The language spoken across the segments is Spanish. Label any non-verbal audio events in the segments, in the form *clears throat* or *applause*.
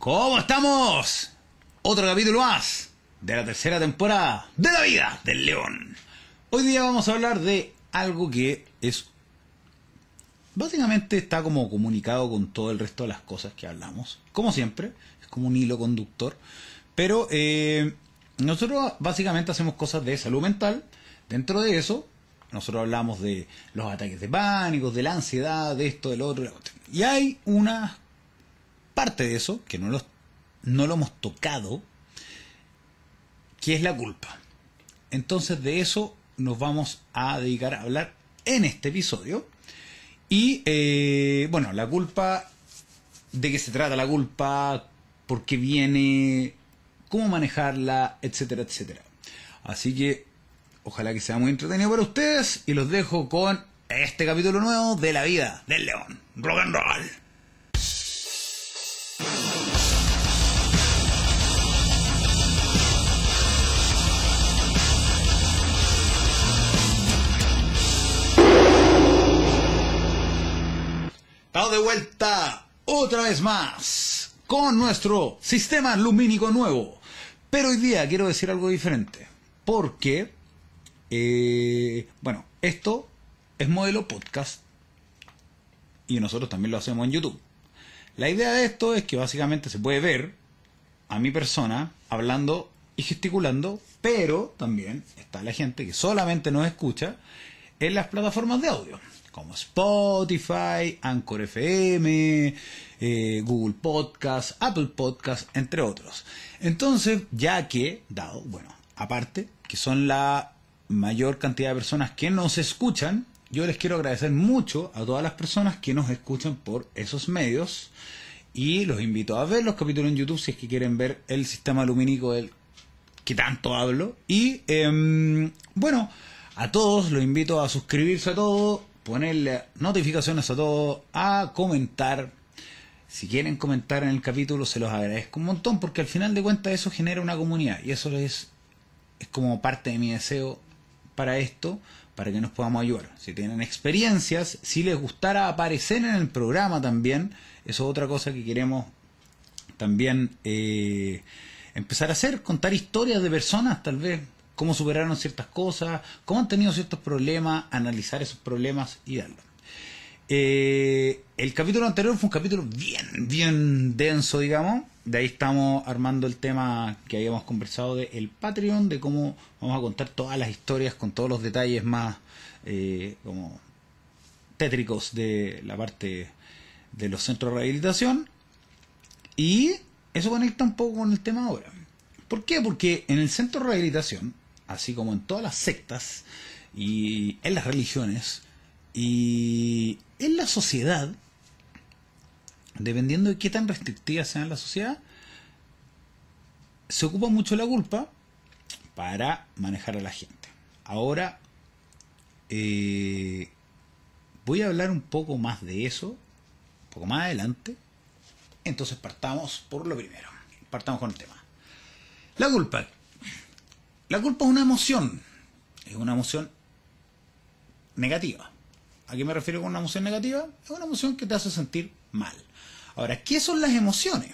¿Cómo estamos? Otro capítulo más de la tercera temporada de la vida del león. Hoy día vamos a hablar de algo que es... Básicamente está como comunicado con todo el resto de las cosas que hablamos. Como siempre, es como un hilo conductor. Pero eh, nosotros básicamente hacemos cosas de salud mental. Dentro de eso, nosotros hablamos de los ataques de pánico, de la ansiedad, de esto, del otro. Y hay una parte de eso que no, los, no lo hemos tocado, que es la culpa. Entonces de eso nos vamos a dedicar a hablar en este episodio. Y eh, bueno, la culpa, de qué se trata la culpa, por qué viene, cómo manejarla, etcétera, etcétera. Así que ojalá que sea muy entretenido para ustedes y los dejo con este capítulo nuevo de la vida del león. Rock and roll. Vuelta otra vez más con nuestro sistema lumínico nuevo. Pero hoy día quiero decir algo diferente. Porque, eh, bueno, esto es modelo podcast. Y nosotros también lo hacemos en YouTube. La idea de esto es que básicamente se puede ver a mi persona hablando y gesticulando, pero también está la gente que solamente nos escucha en las plataformas de audio, como Spotify, Anchor FM, eh, Google Podcast, Apple Podcast, entre otros. Entonces, ya que, dado, bueno, aparte, que son la mayor cantidad de personas que nos escuchan, yo les quiero agradecer mucho a todas las personas que nos escuchan por esos medios y los invito a ver los capítulos en YouTube si es que quieren ver el sistema lumínico del que tanto hablo. Y em, bueno, a todos los invito a suscribirse a todo, ponerle notificaciones a todo, a comentar. Si quieren comentar en el capítulo se los agradezco un montón porque al final de cuentas eso genera una comunidad y eso es, es como parte de mi deseo para esto para que nos podamos ayudar. Si tienen experiencias, si les gustara aparecer en el programa también, eso es otra cosa que queremos también eh, empezar a hacer, contar historias de personas, tal vez, cómo superaron ciertas cosas, cómo han tenido ciertos problemas, analizar esos problemas y darlo. Eh, el capítulo anterior fue un capítulo bien, bien denso, digamos. De ahí estamos armando el tema que habíamos conversado de el Patreon, de cómo vamos a contar todas las historias con todos los detalles más eh, como tétricos de la parte de los centros de rehabilitación. Y eso conecta un poco con el tema ahora. ¿Por qué? Porque en el centro de rehabilitación, así como en todas las sectas y en las religiones, y en la sociedad, dependiendo de qué tan restrictiva sea la sociedad, se ocupa mucho la culpa para manejar a la gente. Ahora eh, voy a hablar un poco más de eso, un poco más adelante. Entonces partamos por lo primero. Partamos con el tema. La culpa. La culpa es una emoción. Es una emoción negativa. ¿A qué me refiero con una emoción negativa? Es una emoción que te hace sentir mal. Ahora, ¿qué son las emociones?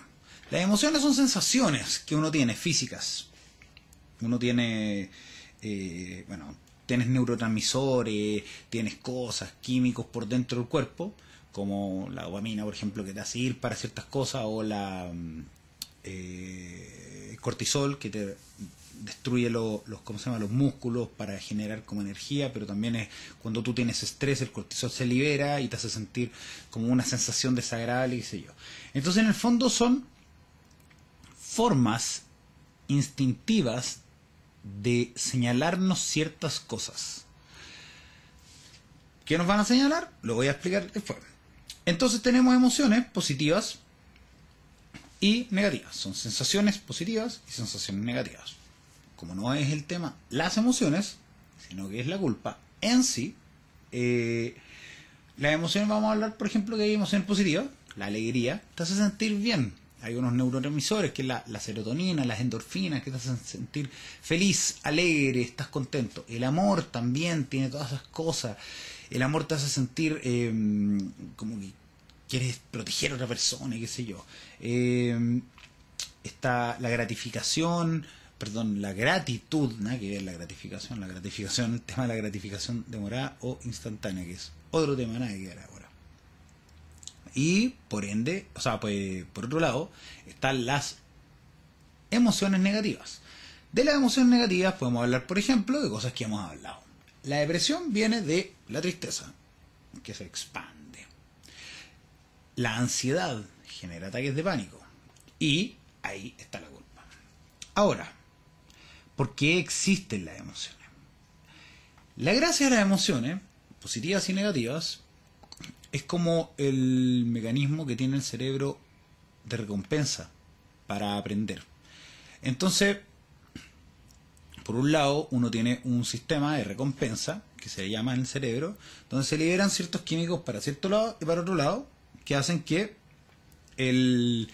Las emociones son sensaciones que uno tiene físicas. Uno tiene, eh, bueno, tienes neurotransmisores, tienes cosas, químicos por dentro del cuerpo, como la dopamina, por ejemplo, que te hace ir para ciertas cosas, o la eh, cortisol, que te destruye los, ¿cómo se llama? los músculos para generar como energía, pero también es cuando tú tienes estrés, el cortisol se libera y te hace sentir como una sensación desagradable, qué sé yo. Entonces, en el fondo son formas instintivas de señalarnos ciertas cosas. ¿Qué nos van a señalar? Lo voy a explicar después. Entonces tenemos emociones positivas y negativas. Son sensaciones positivas y sensaciones negativas como no es el tema las emociones, sino que es la culpa en sí, eh, las emociones vamos a hablar, por ejemplo, que hay emociones positivas, la alegría, te hace sentir bien. Hay unos neurotransmisores, que es la, serotonina, las endorfinas, que te hacen sentir feliz, alegre, estás contento. El amor también tiene todas esas cosas. El amor te hace sentir eh, como que quieres proteger a otra persona y qué sé yo. Eh, está la gratificación, perdón, la gratitud, nada que ver la gratificación, la gratificación, el tema de la gratificación demorada o instantánea, que es otro tema, nada que ver ahora. Y por ende, o sea, pues por otro lado, están las emociones negativas. De las emociones negativas podemos hablar, por ejemplo, de cosas que hemos hablado. La depresión viene de la tristeza, que se expande. La ansiedad genera ataques de pánico. Y ahí está la culpa. Ahora, ¿por qué existen las emociones? La gracia de las emociones, positivas y negativas, es como el mecanismo que tiene el cerebro de recompensa para aprender. Entonces, por un lado, uno tiene un sistema de recompensa que se llama el cerebro, donde se liberan ciertos químicos para cierto lado y para otro lado, que hacen que el,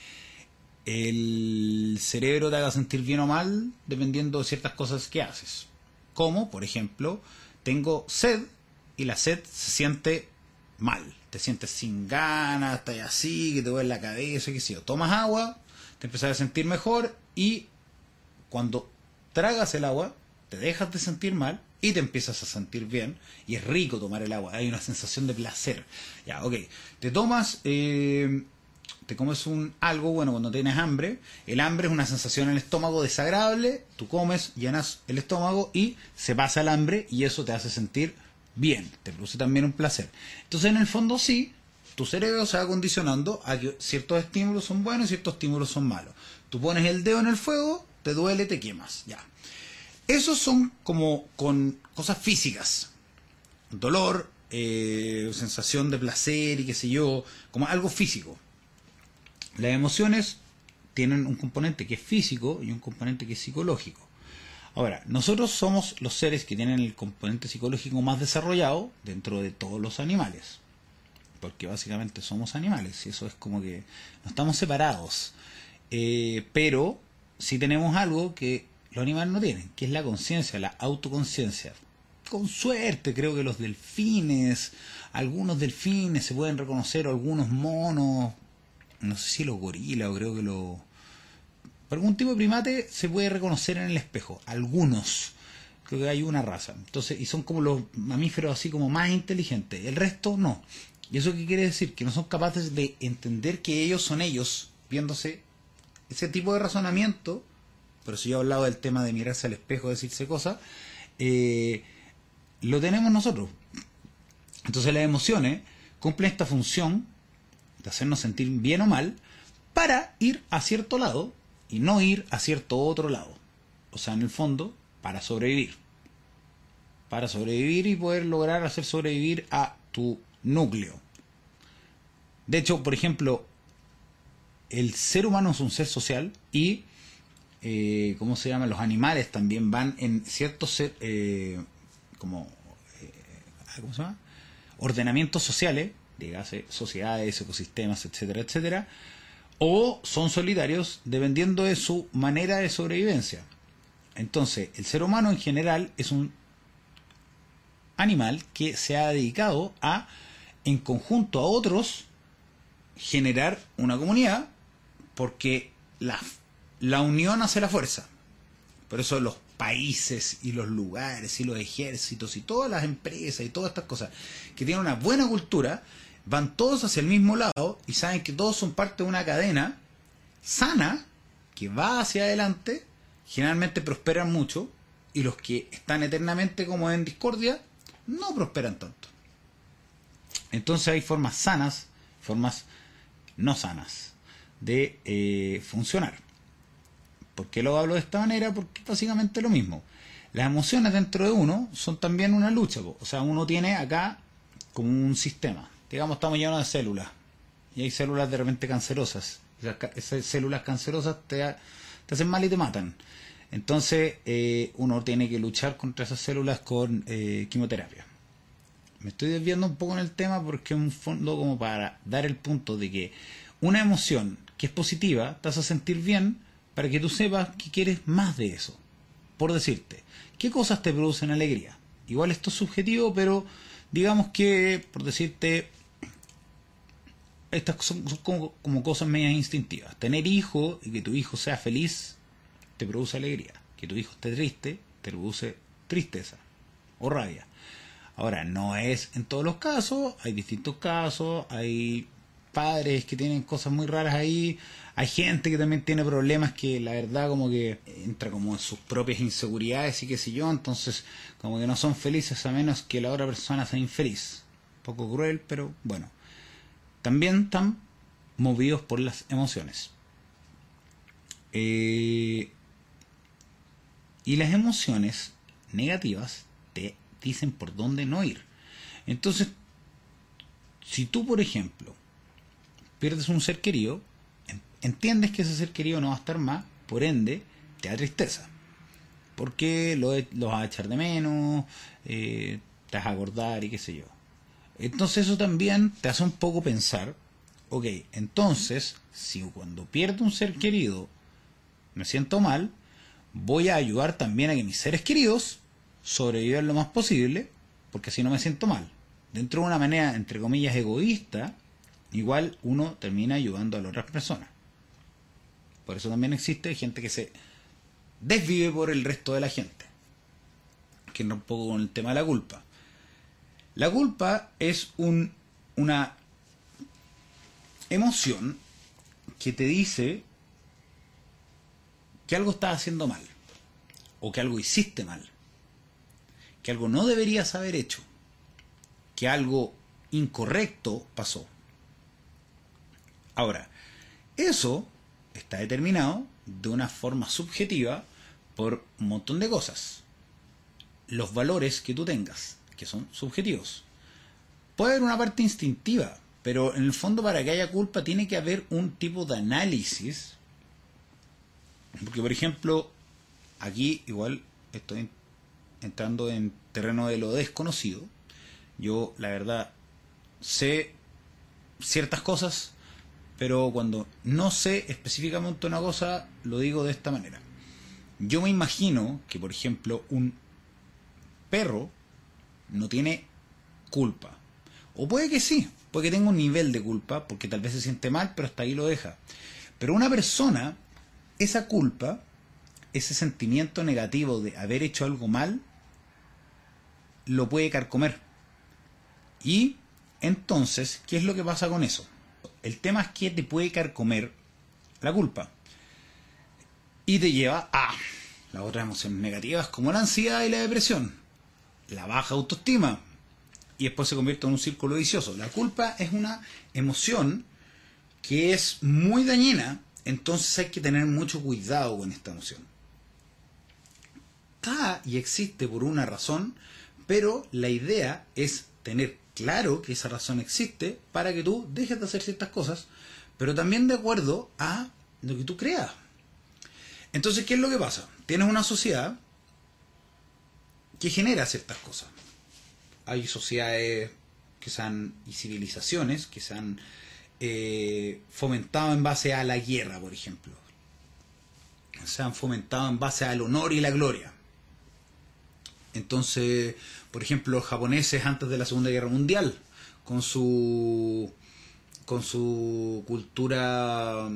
el cerebro te haga sentir bien o mal dependiendo de ciertas cosas que haces. Como, por ejemplo, tengo sed y la sed se siente mal. Te sientes sin ganas, estás así, que te duele la cabeza, qué sé yo. Tomas agua, te empiezas a sentir mejor y cuando tragas el agua, te dejas de sentir mal y te empiezas a sentir bien. Y es rico tomar el agua, hay una sensación de placer. Ya, ok. Te tomas eh, te comes un algo, bueno, cuando tienes hambre, el hambre es una sensación en el estómago desagradable, tú comes, llenas el estómago y se pasa el hambre y eso te hace sentir bien, te produce también un placer. Entonces, en el fondo sí, tu cerebro se va condicionando a que ciertos estímulos son buenos y ciertos estímulos son malos. Tú pones el dedo en el fuego, te duele, te quemas, ya. Esos son como con cosas físicas. Dolor, eh, sensación de placer y qué sé yo, como algo físico. Las emociones tienen un componente que es físico y un componente que es psicológico. Ahora, nosotros somos los seres que tienen el componente psicológico más desarrollado dentro de todos los animales. Porque básicamente somos animales y eso es como que no estamos separados. Eh, pero sí tenemos algo que los animales no tienen, que es la conciencia, la autoconciencia. Con suerte, creo que los delfines, algunos delfines se pueden reconocer, algunos monos, no sé si los gorilas o creo que los... Algún tipo de primate se puede reconocer en el espejo, algunos. Creo que hay una raza. Entonces, y son como los mamíferos así como más inteligentes. El resto no. ¿Y eso qué quiere decir? Que no son capaces de entender que ellos son ellos, viéndose ese tipo de razonamiento. Pero si yo he hablado del tema de mirarse al espejo, decirse cosas, eh, lo tenemos nosotros. Entonces las emociones cumplen esta función de hacernos sentir bien o mal, para ir a cierto lado y no ir a cierto otro lado. O sea, en el fondo, para sobrevivir. Para sobrevivir y poder lograr hacer sobrevivir a tu núcleo. De hecho, por ejemplo, el ser humano es un ser social y, eh, ¿cómo se llama? Los animales también van en ciertos, eh, como, eh, ¿cómo se llama? Ordenamientos sociales dígase sociedades, ecosistemas, etcétera, etcétera, o son solitarios dependiendo de su manera de sobrevivencia. Entonces, el ser humano en general es un animal que se ha dedicado a, en conjunto a otros, generar una comunidad, porque la, la unión hace la fuerza. Por eso los países y los lugares y los ejércitos y todas las empresas y todas estas cosas que tienen una buena cultura van todos hacia el mismo lado y saben que todos son parte de una cadena sana que va hacia adelante, generalmente prosperan mucho y los que están eternamente como en discordia no prosperan tanto. Entonces hay formas sanas, formas no sanas de eh, funcionar. ¿Por qué lo hablo de esta manera? Porque es básicamente lo mismo. Las emociones dentro de uno son también una lucha. O sea, uno tiene acá como un sistema digamos, estamos llenos de células. Y hay células de repente cancerosas. Esas células cancerosas te, hacen mal y te matan. Entonces, eh, uno tiene que luchar contra esas células con eh, quimioterapia. Me estoy desviando un poco en el tema porque es un fondo como para dar el punto de que una emoción que es positiva te hace sentir bien para que tú sepas que quieres más de eso. Por decirte, ¿qué cosas te producen alegría? Igual esto es subjetivo, pero digamos que, por decirte, estas son, como, como, cosas medias instintivas. Tener hijo y que tu hijo sea feliz te produce alegría. Que tu hijo esté triste te produce tristeza o rabia. Ahora, no es en todos los casos, hay distintos casos, hay padres que tienen cosas muy raras ahí, hay gente que también tiene problemas que la verdad como que entra como en sus propias inseguridades y qué sé yo, entonces como que no son felices a menos que la otra persona sea infeliz. Un poco cruel, pero bueno. También están movidos por las emociones. Eh, y las emociones negativas te dicen por dónde no ir. Entonces, si tú, por ejemplo, pierdes un ser querido, entiendes que ese ser querido no va a estar más, por ende, te da tristeza. Porque lo, lo vas a echar de menos, eh, te vas a acordar y qué sé yo. Entonces eso también te hace un poco pensar, ok, entonces, si cuando pierdo un ser querido me siento mal, voy a ayudar también a que mis seres queridos sobrevivan lo más posible, porque así no me siento mal. Dentro de una manera, entre comillas, egoísta, igual uno termina ayudando a las otras personas. Por eso también existe gente que se desvive por el resto de la gente. Que no un poco con el tema de la culpa. La culpa es un, una emoción que te dice que algo estás haciendo mal. O que algo hiciste mal. Que algo no deberías haber hecho. Que algo incorrecto pasó. Ahora, eso está determinado de una forma subjetiva por un montón de cosas. Los valores que tú tengas, que son subjetivos. Puede haber una parte instintiva, pero en el fondo para que haya culpa tiene que haber un tipo de análisis. Porque, por ejemplo, aquí igual estoy entrando en terreno de lo desconocido. Yo, la verdad, sé ciertas cosas pero cuando no sé específicamente una cosa, lo digo de esta manera. Yo me imagino que, por ejemplo, un perro no tiene culpa. O puede que sí, puede que tenga un nivel de culpa, porque tal vez se siente mal, pero hasta ahí lo deja. Pero una persona, esa culpa, ese sentimiento negativo de haber hecho algo mal, lo puede carcomer. Y entonces, ¿qué es lo que pasa con eso? El tema es que te puede carcomer la culpa. Y te lleva a las otras emociones negativas como la ansiedad y la depresión. La baja autoestima. Y después se convierte en un círculo vicioso. La culpa es una emoción que es muy dañina. Entonces hay que tener mucho cuidado con esta emoción. Está y existe por una razón, pero la idea es tener claro que esa razón existe para que tú dejes de hacer ciertas cosas, pero también de acuerdo a lo que tú creas. Entonces, ¿qué es lo que pasa? Tienes una sociedad que genera ciertas cosas. Hay sociedades que se han, y civilizaciones que se han eh, fomentado en base a la guerra, por ejemplo. Se han fomentado en base al honor y la gloria. Entonces, por ejemplo, los japoneses antes de la Segunda Guerra Mundial, con su, con su cultura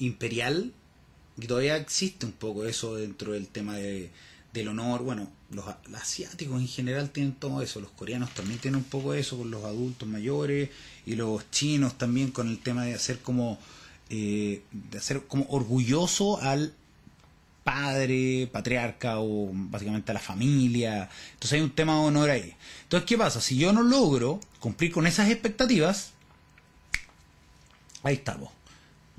imperial, y todavía existe un poco eso dentro del tema de, del honor. Bueno, los, asiáticos en general tienen todo eso, los coreanos también tienen un poco eso con los adultos mayores, y los chinos también con el tema de hacer como, eh, de hacer como orgulloso al padre, patriarca o básicamente a la familia. Entonces hay un tema de honor ahí. Entonces, ¿qué pasa? Si yo no logro cumplir con esas expectativas, ahí estamos.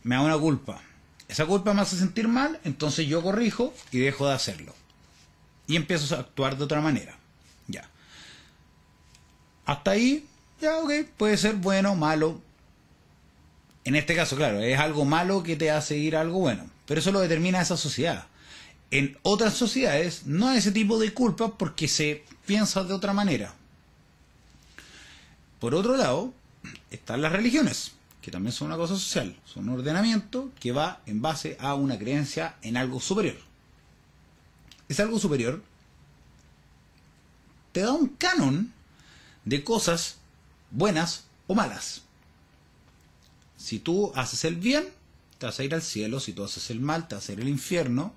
Me da una culpa. Esa culpa me hace sentir mal, entonces yo corrijo y dejo de hacerlo. Y empiezo a actuar de otra manera. Ya. Hasta ahí, ya, ok, puede ser bueno, malo. En este caso, claro, es algo malo que te hace ir a algo bueno. Pero eso lo determina esa sociedad. En otras sociedades no hay ese tipo de culpa porque se piensa de otra manera. Por otro lado, están las religiones, que también son una cosa social, son un ordenamiento que va en base a una creencia en algo superior. Es algo superior te da un canon de cosas buenas o malas. Si tú haces el bien, te vas a ir al cielo, si tú haces el mal, te vas a ir al infierno.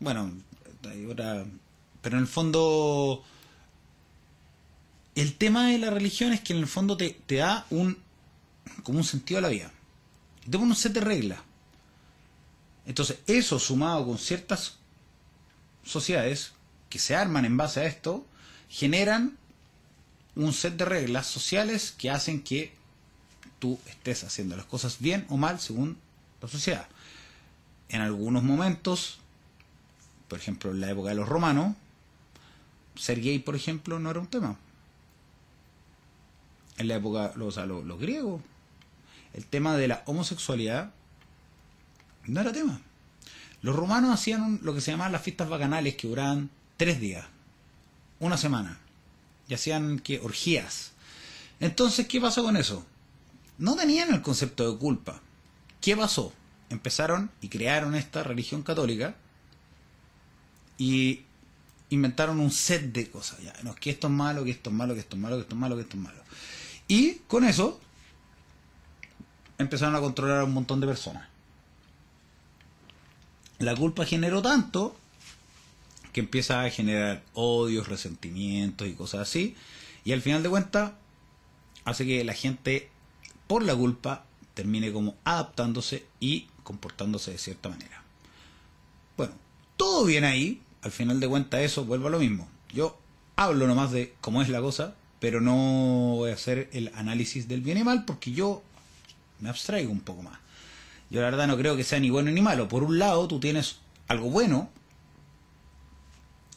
Bueno, pero en el fondo, el tema de la religión es que en el fondo te, te da un, como un sentido a la vida. Te pone un set de reglas. Entonces, eso sumado con ciertas sociedades que se arman en base a esto, generan un set de reglas sociales que hacen que tú estés haciendo las cosas bien o mal según la sociedad. En algunos momentos, por ejemplo en la época de los romanos, ser gay, por ejemplo, no era un tema. En la época, o sea, los, los griegos, el tema de la homosexualidad no era tema. Los romanos hacían lo que se llamaban las fiestas bacanales que duraban tres días, una semana, y hacían que orgías. Entonces, ¿qué pasó con eso? No tenían el concepto de culpa. ¿Qué pasó? Empezaron y crearon esta religión católica y inventaron un set de cosas. Ya, no, que esto es malo, que esto es malo, que esto es malo, que esto es malo, que esto es malo. Y con eso empezaron a controlar a un montón de personas. La culpa generó tanto que empieza a generar odios, resentimientos y cosas así. Y al final de cuentas hace que la gente, por la culpa, termine como adaptándose y comportándose de cierta manera. Bueno, todo bien ahí. Al final de cuentas eso vuelve a lo mismo. Yo hablo nomás de cómo es la cosa, pero no voy a hacer el análisis del bien y mal porque yo me abstraigo un poco más. Yo la verdad no creo que sea ni bueno ni malo. Por un lado, tú tienes algo bueno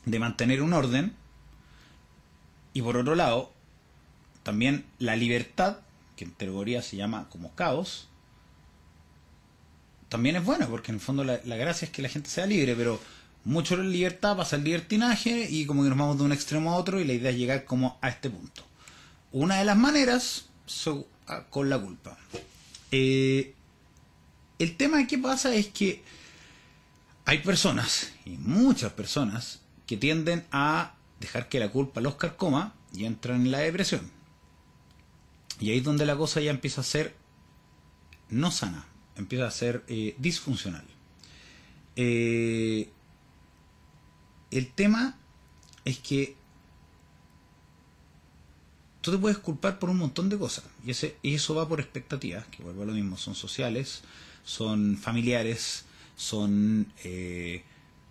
de mantener un orden y por otro lado, también la libertad, que en teoría se llama como caos, también es buena, porque en el fondo la, gracia es que la gente sea libre, pero mucho la libertad pasa el libertinaje y como que nos vamos de un extremo a otro y la idea es llegar como a este punto. Una de las maneras con la culpa. Eh, el tema que pasa es que hay personas, y muchas personas, que tienden a dejar que la culpa los carcoma y entran en la depresión. Y ahí es donde la cosa ya empieza a ser no sana, empieza a ser eh, disfuncional. Eh, el tema es que tú te puedes culpar por un montón de cosas. Y, ese, eso va por expectativas, que vuelvo a lo mismo, son sociales, son familiares, son eh,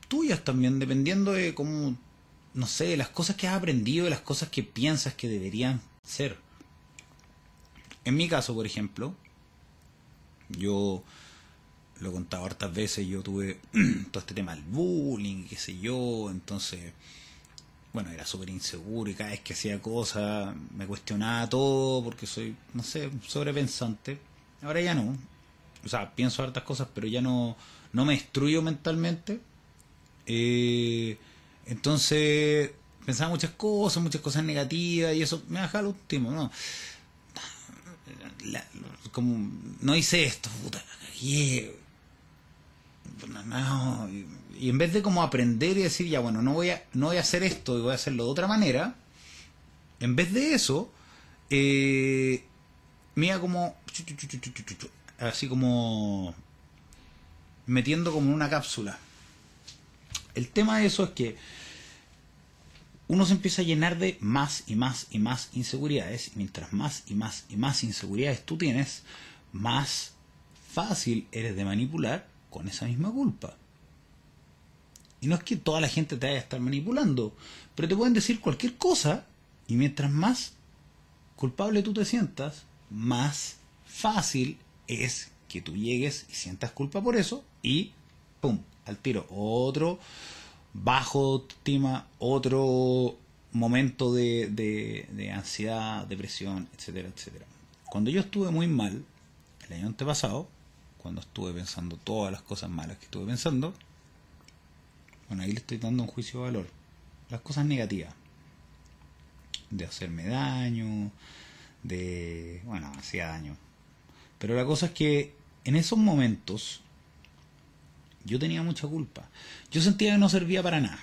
tuyas también, dependiendo de cómo, no sé, de las cosas que has aprendido, de las cosas que piensas que deberían ser. En mi caso, por ejemplo, yo lo he contado hartas veces, yo tuve *clears throat* todo este tema del bullying, qué sé yo, entonces bueno, era súper inseguro y cada vez que hacía cosas me cuestionaba todo porque soy, no sé, sobrepensante. Ahora ya no. O sea, pienso hartas cosas, pero ya no, no me destruyo mentalmente. Eh, entonces, pensaba muchas cosas, muchas cosas negativas y eso me baja al último, ¿no? como, no hice esto, puta, no, y en vez de como aprender y decir, ya bueno, no voy a, no voy a hacer esto y voy a hacerlo de otra manera, en vez de eso, eh, me como, así como metiendo como una cápsula. El tema de eso es que uno se empieza a llenar de más y más y más inseguridades. Y mientras más y más y más inseguridades tú tienes, más fácil eres de manipular con esa misma culpa. Y no es que toda la gente te vaya a estar manipulando, pero te pueden decir cualquier cosa y mientras más culpable tú te sientas, más fácil es que tú llegues y sientas culpa por eso y ¡pum! al tiro. Otro bajo autoestima, otro momento de, de, de, ansiedad, depresión, etcétera, etcétera. Cuando yo estuve muy mal, el año antepasado, cuando estuve pensando todas las cosas malas que estuve pensando, bueno, ahí le estoy dando un juicio de valor. Las cosas negativas. De hacerme daño, de... Bueno, hacía daño. Pero la cosa es que en esos momentos yo tenía mucha culpa. Yo sentía que no servía para nada.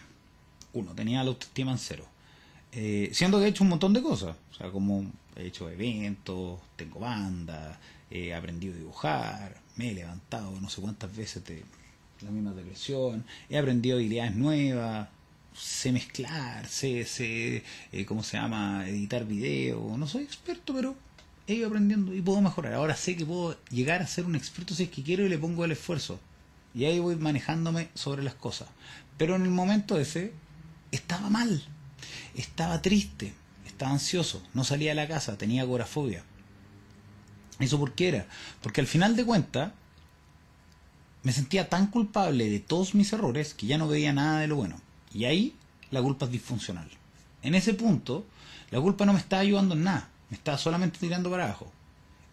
Uno, tenía la autoestima en cero. Eh, siendo que he hecho un montón de cosas. O sea, como he hecho eventos, tengo banda, he aprendido a dibujar, me he levantado no sé cuántas veces de la misma depresión, he aprendido habilidades nuevas, sé mezclar, sé, sé eh, ¿cómo se llama?, editar video, no soy experto, pero he aprendiendo y puedo mejorar. Ahora sé que puedo llegar a ser un experto si es que quiero y le pongo el esfuerzo. Y ahí voy manejándome sobre las cosas. Pero en el momento ese estaba mal, estaba triste, estaba ansioso, no salía de la casa, tenía agorafobia. ¿Eso por qué era? Porque al final de cuentas me sentía tan culpable de todos mis errores que ya no veía nada de lo bueno. Y ahí la culpa es disfuncional. En ese punto, la culpa no me estaba ayudando en nada, me estaba solamente tirando para abajo.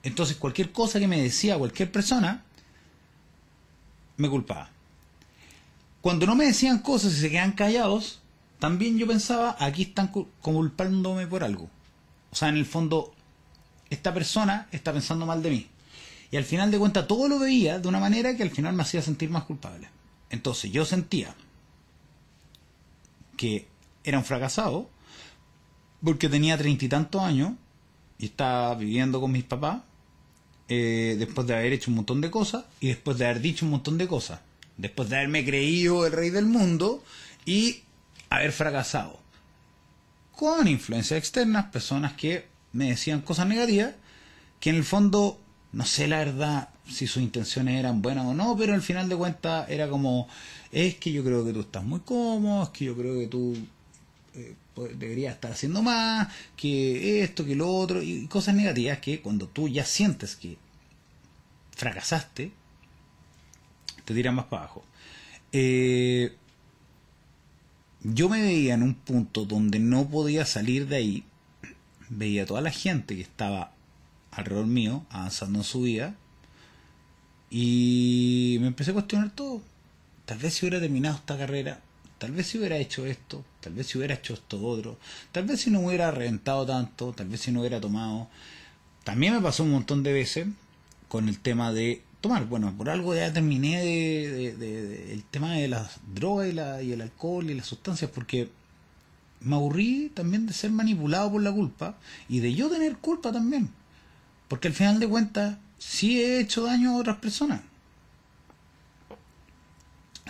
Entonces cualquier cosa que me decía cualquier persona, me culpaba. Cuando no me decían cosas y se quedan callados, también yo pensaba, aquí están culpándome por algo. O sea, en el fondo, esta persona está pensando mal de mí. Y al final de cuentas todo lo veía de una manera que al final me hacía sentir más culpable. Entonces yo sentía que era un fracasado porque tenía treinta y tantos años y estaba viviendo con mis papás eh, después de haber hecho un montón de cosas y después de haber dicho un montón de cosas. Después de haberme creído el rey del mundo y haber fracasado. Con influencias externas, personas que me decían cosas negativas, que en el fondo, no sé la verdad si sus intenciones eran buenas o no, pero al final de cuentas era como, es que yo creo que tú estás muy cómodo, es que yo creo que tú eh, deberías estar haciendo más, que esto, que lo otro, y cosas negativas que cuando tú ya sientes que fracasaste, te tiran más para abajo. Eh, yo me veía en un punto donde no podía salir de ahí, veía a toda la gente que estaba alrededor mío, avanzando en su vida, y me empecé a cuestionar todo. Tal vez si hubiera terminado esta carrera, tal vez si hubiera hecho esto, tal vez si hubiera hecho esto otro, tal vez si no hubiera reventado tanto, tal vez si no hubiera tomado. También me pasó un montón de veces con el tema de tomar. Bueno, por algo ya terminé de, el tema de las drogas y, la, y el alcohol y las sustancias, porque me aburrí también de ser manipulado por la culpa y de yo tener culpa también. Porque al final de cuentas, sí he hecho daño a otras personas.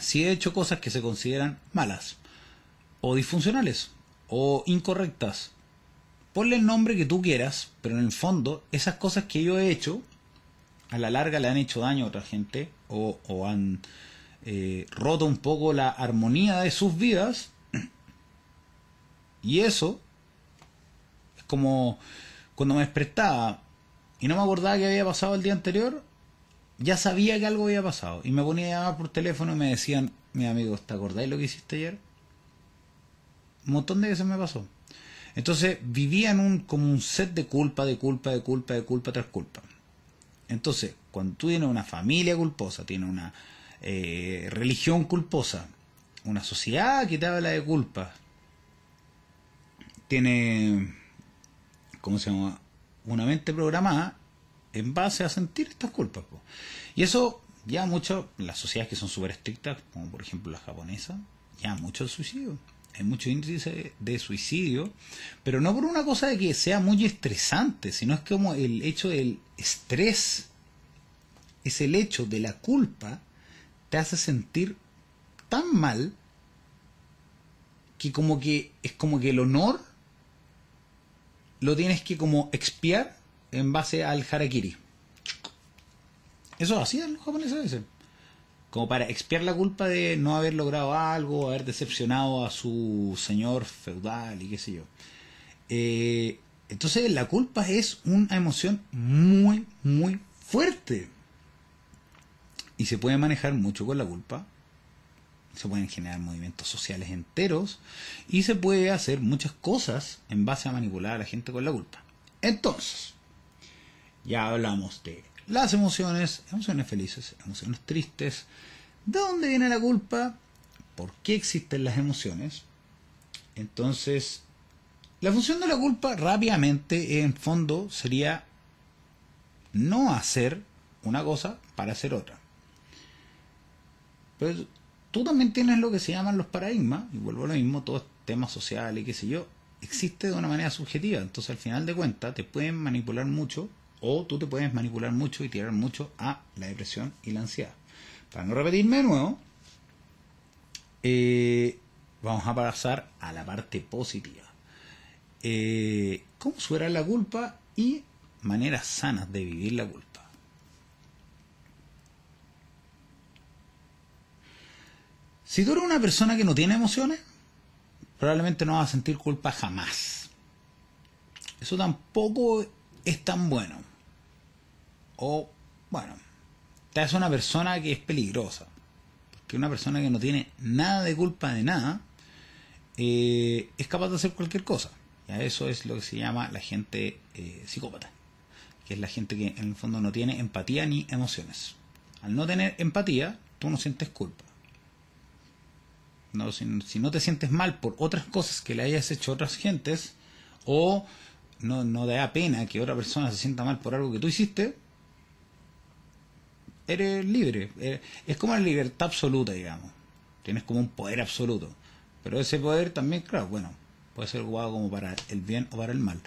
Sí he hecho cosas que se consideran malas, o disfuncionales, o incorrectas. Ponle el nombre que tú quieras, pero en el fondo, esas cosas que yo he hecho a la larga le han hecho daño a otra gente o, han eh, roto un poco la armonía de sus vidas. Y eso es como cuando me despertaba y no me acordaba que había pasado el día anterior, ya sabía que algo había pasado. Y me ponía a llamar por teléfono y me decían, mi amigo, ¿te acordáis lo que hiciste ayer? Un montón de veces me pasó. Entonces vivía en un, como un set de culpa, de culpa, de culpa, de culpa tras culpa. Entonces, cuando tú tienes una familia culposa, tienes una eh, religión culposa, una sociedad que te habla de culpa, tiene, ¿cómo se llama? Una mente programada en base a sentir estas culpas. Y eso ya mucho, las sociedades que son súper estrictas, como por ejemplo la japonesa, ya mucho el suicidio. Hay mucho índice de suicidio, pero no por una cosa de que sea muy estresante, sino es como el hecho del estrés, es el hecho de la culpa, te hace sentir tan mal que como que es como que el honor lo tienes que como expiar en base al harakiri. Eso hacían los japoneses dicen como para expiar la culpa de no haber logrado algo, haber decepcionado a su señor feudal y qué sé yo. Eh, entonces la culpa es una emoción muy, muy fuerte. Y se puede manejar mucho con la culpa. Se pueden generar movimientos sociales enteros. Y se puede hacer muchas cosas en base a manipular a la gente con la culpa. Entonces, ya hablamos de las emociones, emociones felices, emociones tristes. ¿De dónde viene la culpa? ¿Por qué existen las emociones? Entonces, la función de la culpa rápidamente, en fondo, sería no hacer una cosa para hacer otra. Pero tú también tienes lo que se llaman los paradigmas, y vuelvo a lo mismo, todo tema social y qué sé yo, existe de una manera subjetiva. Entonces, al final de cuentas, te pueden manipular mucho O tú te puedes manipular mucho y tirar mucho a la depresión y la ansiedad. Para no repetirme de nuevo, eh, vamos a pasar a la parte positiva. Eh, ¿Cómo superar la culpa y maneras sanas de vivir la culpa? Si tú eres una persona que no tiene emociones, probablemente no vas a sentir culpa jamás. Eso tampoco es tan bueno. O, bueno, te hace una persona que es peligrosa. Porque una persona que no tiene nada de culpa de nada eh, es capaz de hacer cualquier cosa. Ya eso es lo que se llama la gente eh, psicópata. Que es la gente que en el fondo no tiene empatía ni emociones. Al no tener empatía, tú no sientes culpa. No, si, no te sientes mal por otras cosas que le hayas hecho a otras gentes, o no, no da pena que otra persona se sienta mal por algo que tú hiciste, eres libre. Es como la libertad absoluta, digamos. Tienes como un poder absoluto. Pero ese poder también, claro, bueno, puede ser jugado como para el bien o para el mal.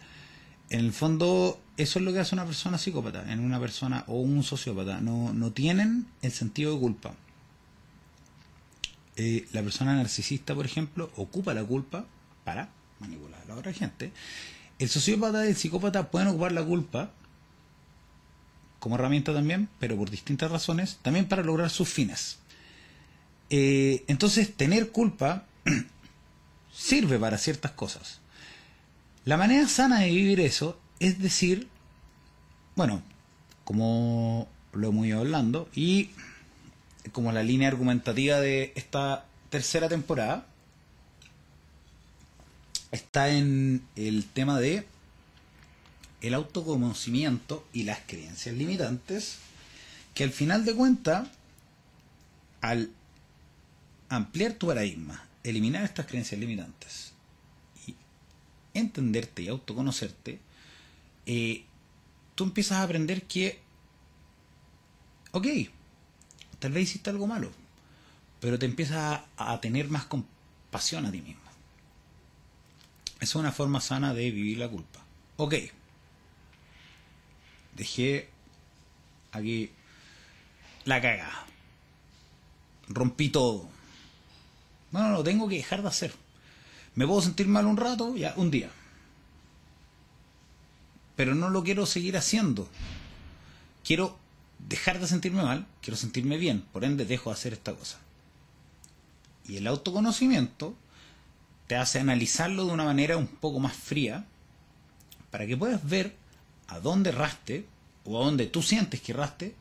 En el fondo, eso es lo que hace una persona psicópata, en una persona o un sociópata. No, no tienen el sentido de culpa. Eh, la persona narcisista, por ejemplo, ocupa la culpa para manipular a la otra gente. El sociópata y el psicópata pueden ocupar la culpa como herramienta también, pero por distintas razones, también para lograr sus fines. Eh, entonces, tener culpa *clears throat* sirve para ciertas cosas. La manera sana de vivir eso es decir, bueno, como lo hemos ido hablando, y como la línea argumentativa de esta tercera temporada, está en el tema de el autoconocimiento y las creencias limitantes, que al final de cuentas, al ampliar tu paradigma, eliminar estas creencias limitantes y entenderte y autoconocerte, eh, tú empiezas a aprender que, ok, tal vez hiciste algo malo, pero te empiezas a, a tener más compasión a ti mismo. Es una forma sana de vivir la culpa. Ok, dejé aquí la cagada. Rompí todo. Bueno, lo tengo que dejar de hacer. Me puedo sentir mal un rato, ya, un día. Pero no lo quiero seguir haciendo. Quiero dejar de sentirme mal, quiero sentirme bien, por ende dejo de hacer esta cosa. Y el autoconocimiento te hace analizarlo de una manera un poco más fría para que puedas ver a dónde erraste o a dónde tú sientes que erraste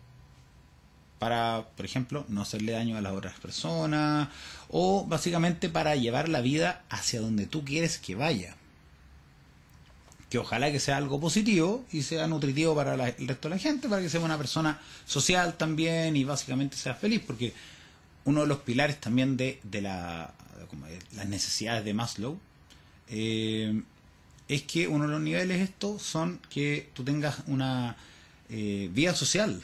para, por ejemplo, no hacerle daño a las otras personas o básicamente para llevar la vida hacia donde tú quieres que vaya. Que ojalá que sea algo positivo y sea nutritivo para el resto de la gente, para que sea una persona social también y básicamente sea feliz, porque uno de los pilares también de, de la, las necesidades de Maslow eh, es que uno de los niveles estos son que tú tengas una eh, vida social.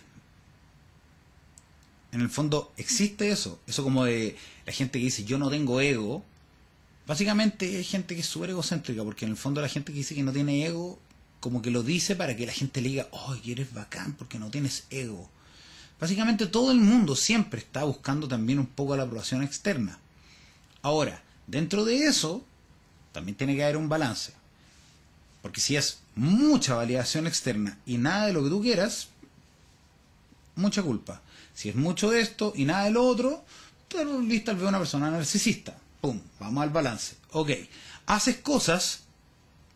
En el fondo existe eso, eso como de la gente que dice yo no tengo ego. Básicamente hay gente que es súper egocéntrica, porque en el fondo la gente que dice que no tiene ego, como que lo dice para que la gente le diga, oh, eres bacán porque no tienes ego. Básicamente todo el mundo siempre está buscando también un poco la aprobación externa. Ahora, dentro de eso, también tiene que haber un balance. Porque si es mucha validación externa y nada de lo que tú quieras, mucha culpa. Si es mucho de esto y nada de lo otro, eres tal vez una persona narcisista. Pum, vamos al balance. Ok, haces cosas,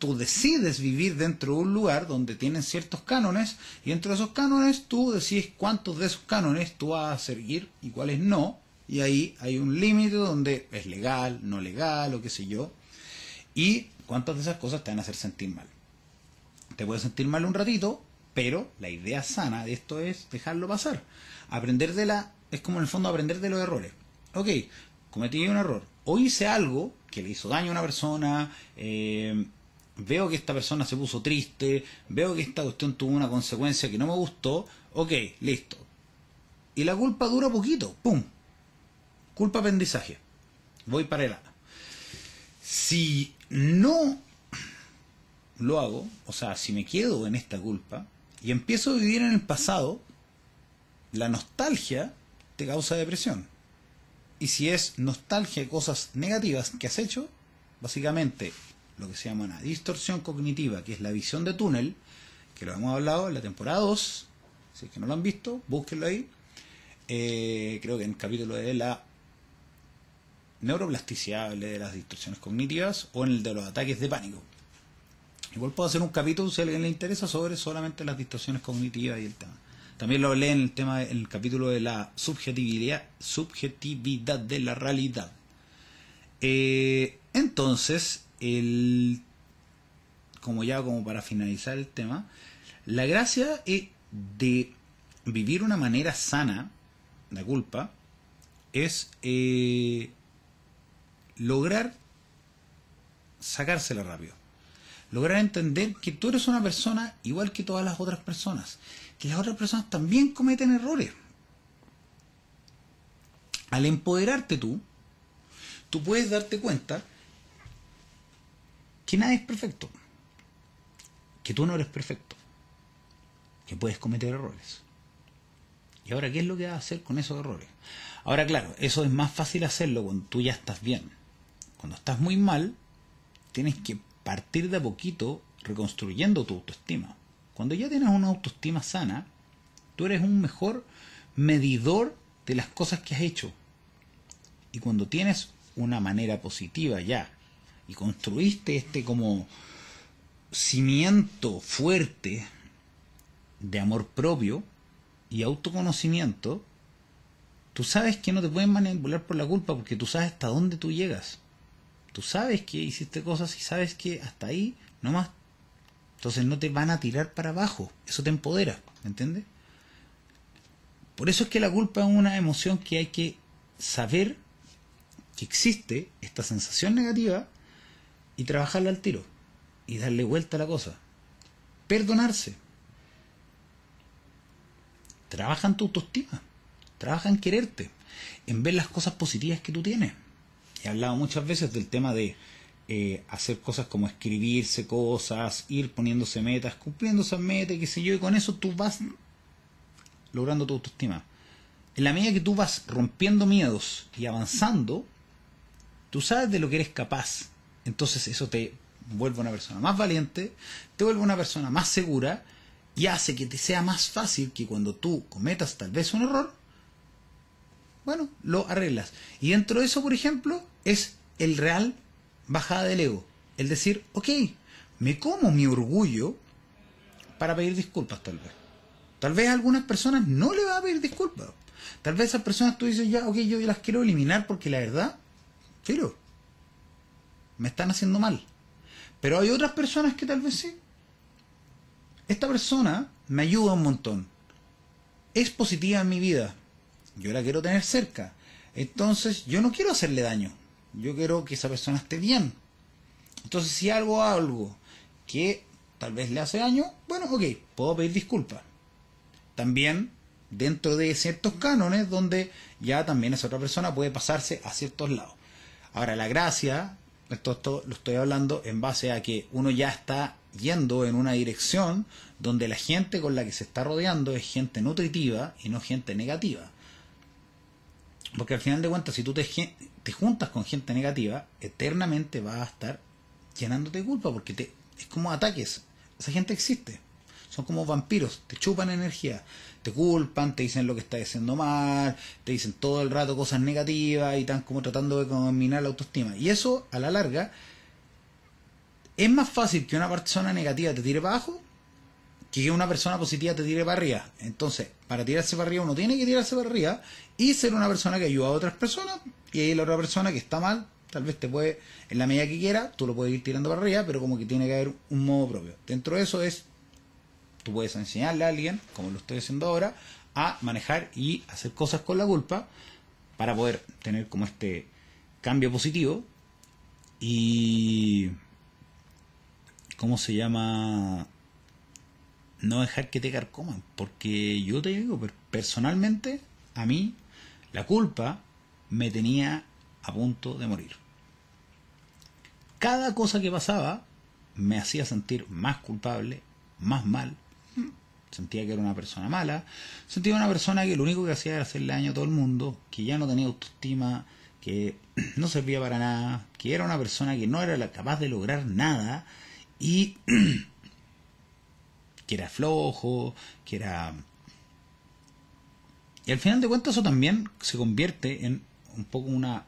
tú decides vivir dentro de un lugar donde tienen ciertos cánones y dentro de esos cánones tú decides cuántos de esos cánones tú vas a seguir y cuáles no. Y ahí hay un límite donde es legal, no legal o qué sé yo. Y cuántas de esas cosas te van a hacer sentir mal. Te puedes sentir mal un ratito, pero la idea sana de esto es dejarlo pasar. Aprender de la. Es como en el fondo aprender de los errores. Ok, cometí un error. O hice algo que le hizo daño a una persona. Eh, veo que esta persona se puso triste. Veo que esta cuestión tuvo una consecuencia que no me gustó. Ok, listo. Y la culpa dura poquito. ¡Pum! Culpa aprendizaje. Voy para el Si no lo hago, o sea, si me quedo en esta culpa, y empiezo a vivir en el pasado, la nostalgia te causa depresión. Y si es nostalgia de cosas negativas que has hecho, básicamente lo que se llama una distorsión cognitiva, que es la visión de túnel, que lo hemos hablado en la temporada 2, si es que no lo han visto, búsquenlo ahí. Eh, creo que en el capítulo de la neuroplasticidad de las distorsiones cognitivas o en el de los ataques de pánico. Igual puedo hacer un capítulo si a alguien le interesa sobre solamente las distorsiones cognitivas y el tema. También lo hablé en el tema en el capítulo de la subjetividad, subjetividad de la realidad. Eh, entonces, el, como ya como para finalizar el tema, la gracia es de vivir una manera sana, la culpa, es eh, lograr sacársela rápido. Lograr entender que tú eres una persona igual que todas las otras personas. Que las otras personas también cometen errores. Al empoderarte tú, tú puedes darte cuenta que nadie es perfecto. Que tú no eres perfecto. Que puedes cometer errores. ¿Y ahora qué es lo que vas a hacer con esos errores? Ahora, claro, eso es más fácil hacerlo cuando tú ya estás bien cuando estás muy mal, tienes que partir de a poquito reconstruyendo tu autoestima. Cuando ya tienes una autoestima sana, tú eres un mejor medidor de las cosas que has hecho. Y cuando tienes una manera positiva ya y construiste este como cimiento fuerte de amor propio y autoconocimiento, tú sabes que no te pueden manipular por la culpa porque tú sabes hasta dónde tú llegas. Tú sabes que hiciste cosas y sabes que hasta ahí no más. Entonces no te van a tirar para abajo. Eso te empodera, ¿me entiendes? Por eso es que la culpa es una emoción que hay que saber que existe esta sensación negativa y trabajarla al tiro y darle vuelta a la cosa. Perdonarse. Trabaja en tu autoestima. Trabaja en quererte. En ver las cosas positivas que tú tienes he hablado muchas veces del tema de eh, hacer cosas como escribirse cosas, ir poniéndose metas, cumpliendo esas metas, qué sé yo, y con eso tú vas logrando tu autoestima. En la medida que tú vas rompiendo miedos y avanzando, tú sabes de lo que eres capaz. Entonces eso te vuelve una persona más valiente, te vuelve una persona más segura y hace que te sea más fácil que cuando tú cometas tal vez un error, bueno, lo arreglas. Y dentro de eso, por ejemplo, es el real bajada del ego. El decir, ok, me como mi orgullo para pedir disculpas tal vez. Tal vez a algunas personas no le va a pedir disculpas. Tal vez esas personas tú dices, ya, ok, yo las quiero eliminar porque la verdad, pero me están haciendo mal. Pero hay otras personas que tal vez sí. Esta persona me ayuda un montón. Es positiva en mi vida. Yo la quiero tener cerca. Entonces, yo no quiero hacerle daño. Yo quiero que esa persona esté bien. Entonces, si hago algo que tal vez le hace daño, bueno, ok, puedo pedir disculpas. También dentro de ciertos cánones donde ya también esa otra persona puede pasarse a ciertos lados. Ahora, la gracia, esto, lo estoy hablando en base a que uno ya está yendo en una dirección donde la gente con la que se está rodeando es gente nutritiva y no gente negativa. Porque al final de cuentas, si tú te, te juntas con gente negativa, eternamente vas a estar llenándote de culpa, porque te, es como ataques. Esa gente existe. Son como vampiros, te chupan energía, te culpan, te dicen lo que estás haciendo mal, te dicen todo el rato cosas negativas y están como tratando de combinar la autoestima. Y eso, a la larga, es más fácil que una persona negativa te tire para abajo que una persona positiva te tire para arriba. Entonces, para tirarse para arriba uno tiene que tirarse para arriba y ser una persona que ayuda a otras personas y ahí la otra persona que está mal, tal vez te puede, en la medida que quiera, tú lo puedes ir tirando para arriba, pero como que tiene que haber un modo propio. Dentro de eso es, tú puedes enseñarle a alguien, como lo estoy haciendo ahora, a manejar y hacer cosas con la culpa para poder tener como este cambio positivo y... ¿Cómo se llama? no dejar que te carcoman. Porque yo te digo, personalmente, a mí, la culpa me tenía a punto de morir. Cada cosa que pasaba me hacía sentir más culpable, más mal. Sentía que era una persona mala, sentía una persona que lo único que hacía era hacerle daño a todo el mundo, que ya no tenía autoestima, que *clears throat* no servía para nada, que era una persona que no era capaz de lograr nada y *clears throat* que era flojo, que era... Y al final de cuentas eso también se convierte en un poco una...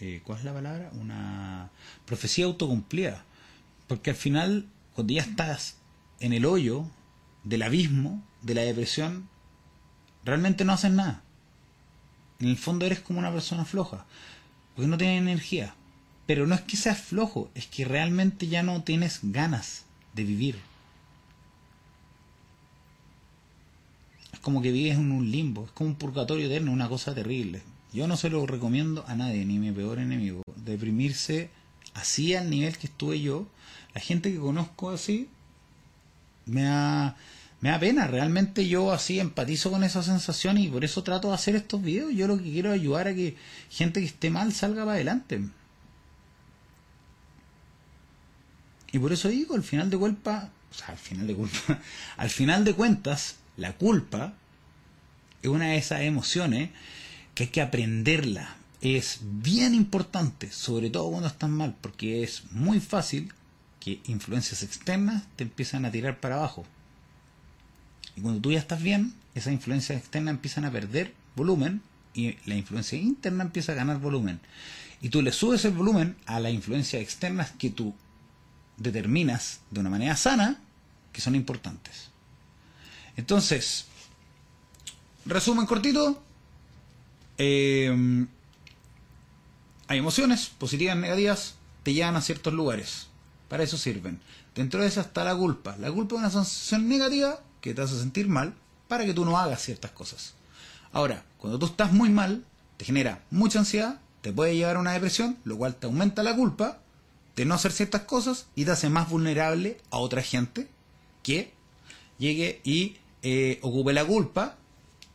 Eh, ¿Cuál es la palabra? Una profecía autocumplida. Porque al final, cuando ya estás en el hoyo del abismo, de la depresión, realmente no haces nada. En el fondo eres como una persona floja, porque no tienes energía. Pero no es que seas flojo, es que realmente ya no tienes ganas de vivir. Es como que vives en un limbo, es como un purgatorio eterno, una cosa terrible. Yo no se lo recomiendo a nadie, ni mi peor enemigo. Deprimirse así al nivel que estuve yo. La gente que conozco así me da, me da pena. Realmente yo así empatizo con esa sensación y por eso trato de hacer estos videos. Yo lo que quiero es ayudar a que gente que esté mal salga para adelante. Y por eso digo, al final de culpa, o sea, al final de culpa, *laughs* al final de cuentas, la culpa es una de esas emociones que hay que aprenderla. Es bien importante, sobre todo cuando estás mal, porque es muy fácil que influencias externas te empiezan a tirar para abajo. Y cuando tú ya estás bien, esas influencias externas empiezan a perder volumen y la influencia interna empieza a ganar volumen. Y tú le subes el volumen a las influencias externas que tú determinas de una manera sana que son importantes. Entonces, resumen cortito. Eh, hay emociones positivas, negativas, te llevan a ciertos lugares. Para eso sirven. Dentro de esa está la culpa. La culpa es una sensación negativa que te hace sentir mal para que tú no hagas ciertas cosas. Ahora, cuando tú estás muy mal, te genera mucha ansiedad, te puede llevar a una depresión, lo cual te aumenta la culpa de no hacer ciertas cosas y te hace más vulnerable a otra gente que llegue y eh, ocupe la culpa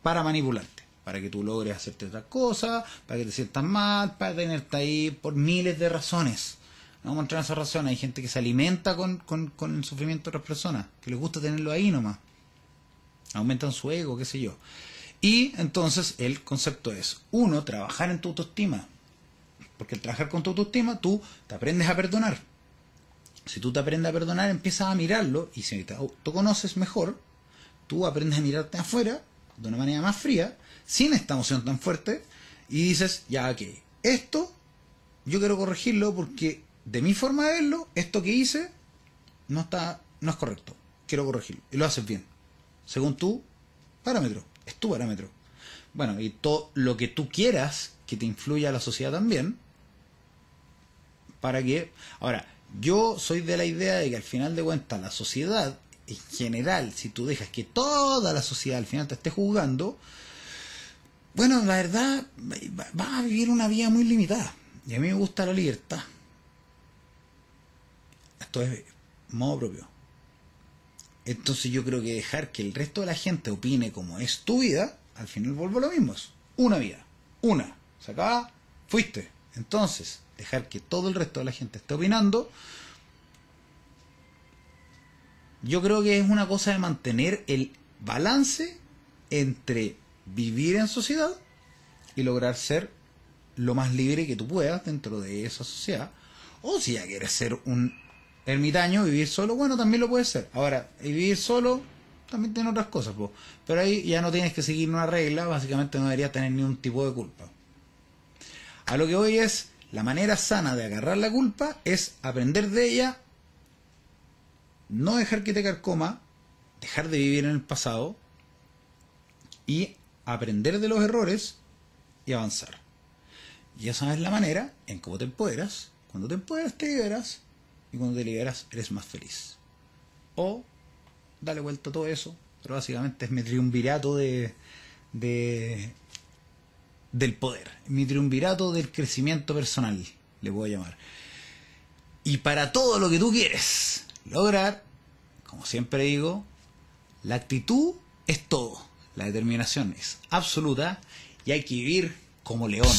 para manipularte, para que tú logres hacerte otra cosa, para que te sientas mal, para tenerte ahí por miles de razones. Vamos a entrar en esas razones. Hay gente que se alimenta con, con, con el sufrimiento de otras personas, que les gusta tenerlo ahí nomás. Aumentan su ego, qué sé yo. Y entonces el concepto es, uno, trabajar en tu autoestima. Porque al trabajar con tu autoestima, tú te aprendes a perdonar. Si tú te aprendes a perdonar, empiezas a mirarlo y si te conoces mejor, tú aprendes a mirarte afuera de una manera más fría, sin esta emoción tan fuerte, y dices, ya, ok, esto yo quiero corregirlo porque de mi forma de verlo, esto que hice no está, no es correcto. Quiero corregirlo. Y lo haces bien. Según tu parámetro. Es tu parámetro. Bueno, y todo lo que tú quieras que te influya a la sociedad también. Para que. Ahora, yo soy de la idea de que al final de cuentas la sociedad en general, si tú dejas que toda la sociedad al final te esté juzgando, bueno, la verdad, vas a vivir una vida muy limitada. Y a mí me gusta la libertad. Esto es modo propio. Entonces yo creo que dejar que el resto de la gente opine como es tu vida, al final vuelvo a lo mismo. Es una vida. Una. Se acaba, fuiste. Entonces, dejar que todo el resto de la gente esté opinando, yo creo que es una cosa de mantener el balance entre vivir en sociedad y lograr ser lo más libre que tú puedas dentro de esa sociedad. O si ya quieres ser un ermitaño, vivir solo, bueno, también lo puedes ser. Ahora, vivir solo también tiene otras cosas, pero ahí ya no tienes que seguir una regla, básicamente no deberías tener ningún tipo de culpa. A lo que hoy es, la manera sana de agarrar la culpa es aprender de ella no dejar que te carcoma, dejar de vivir en el pasado y aprender de los errores y avanzar. Y esa es la manera en cómo te empoderas. Cuando te empoderas te liberas y cuando te liberas eres más feliz. O dale vuelta a todo eso, pero básicamente es mi triunvirato de, de del poder, mi triunvirato del crecimiento personal, le a llamar. Y para todo lo que tú quieres, lograr, como siempre digo, la actitud es todo, la determinación es absoluta y hay que vivir como león.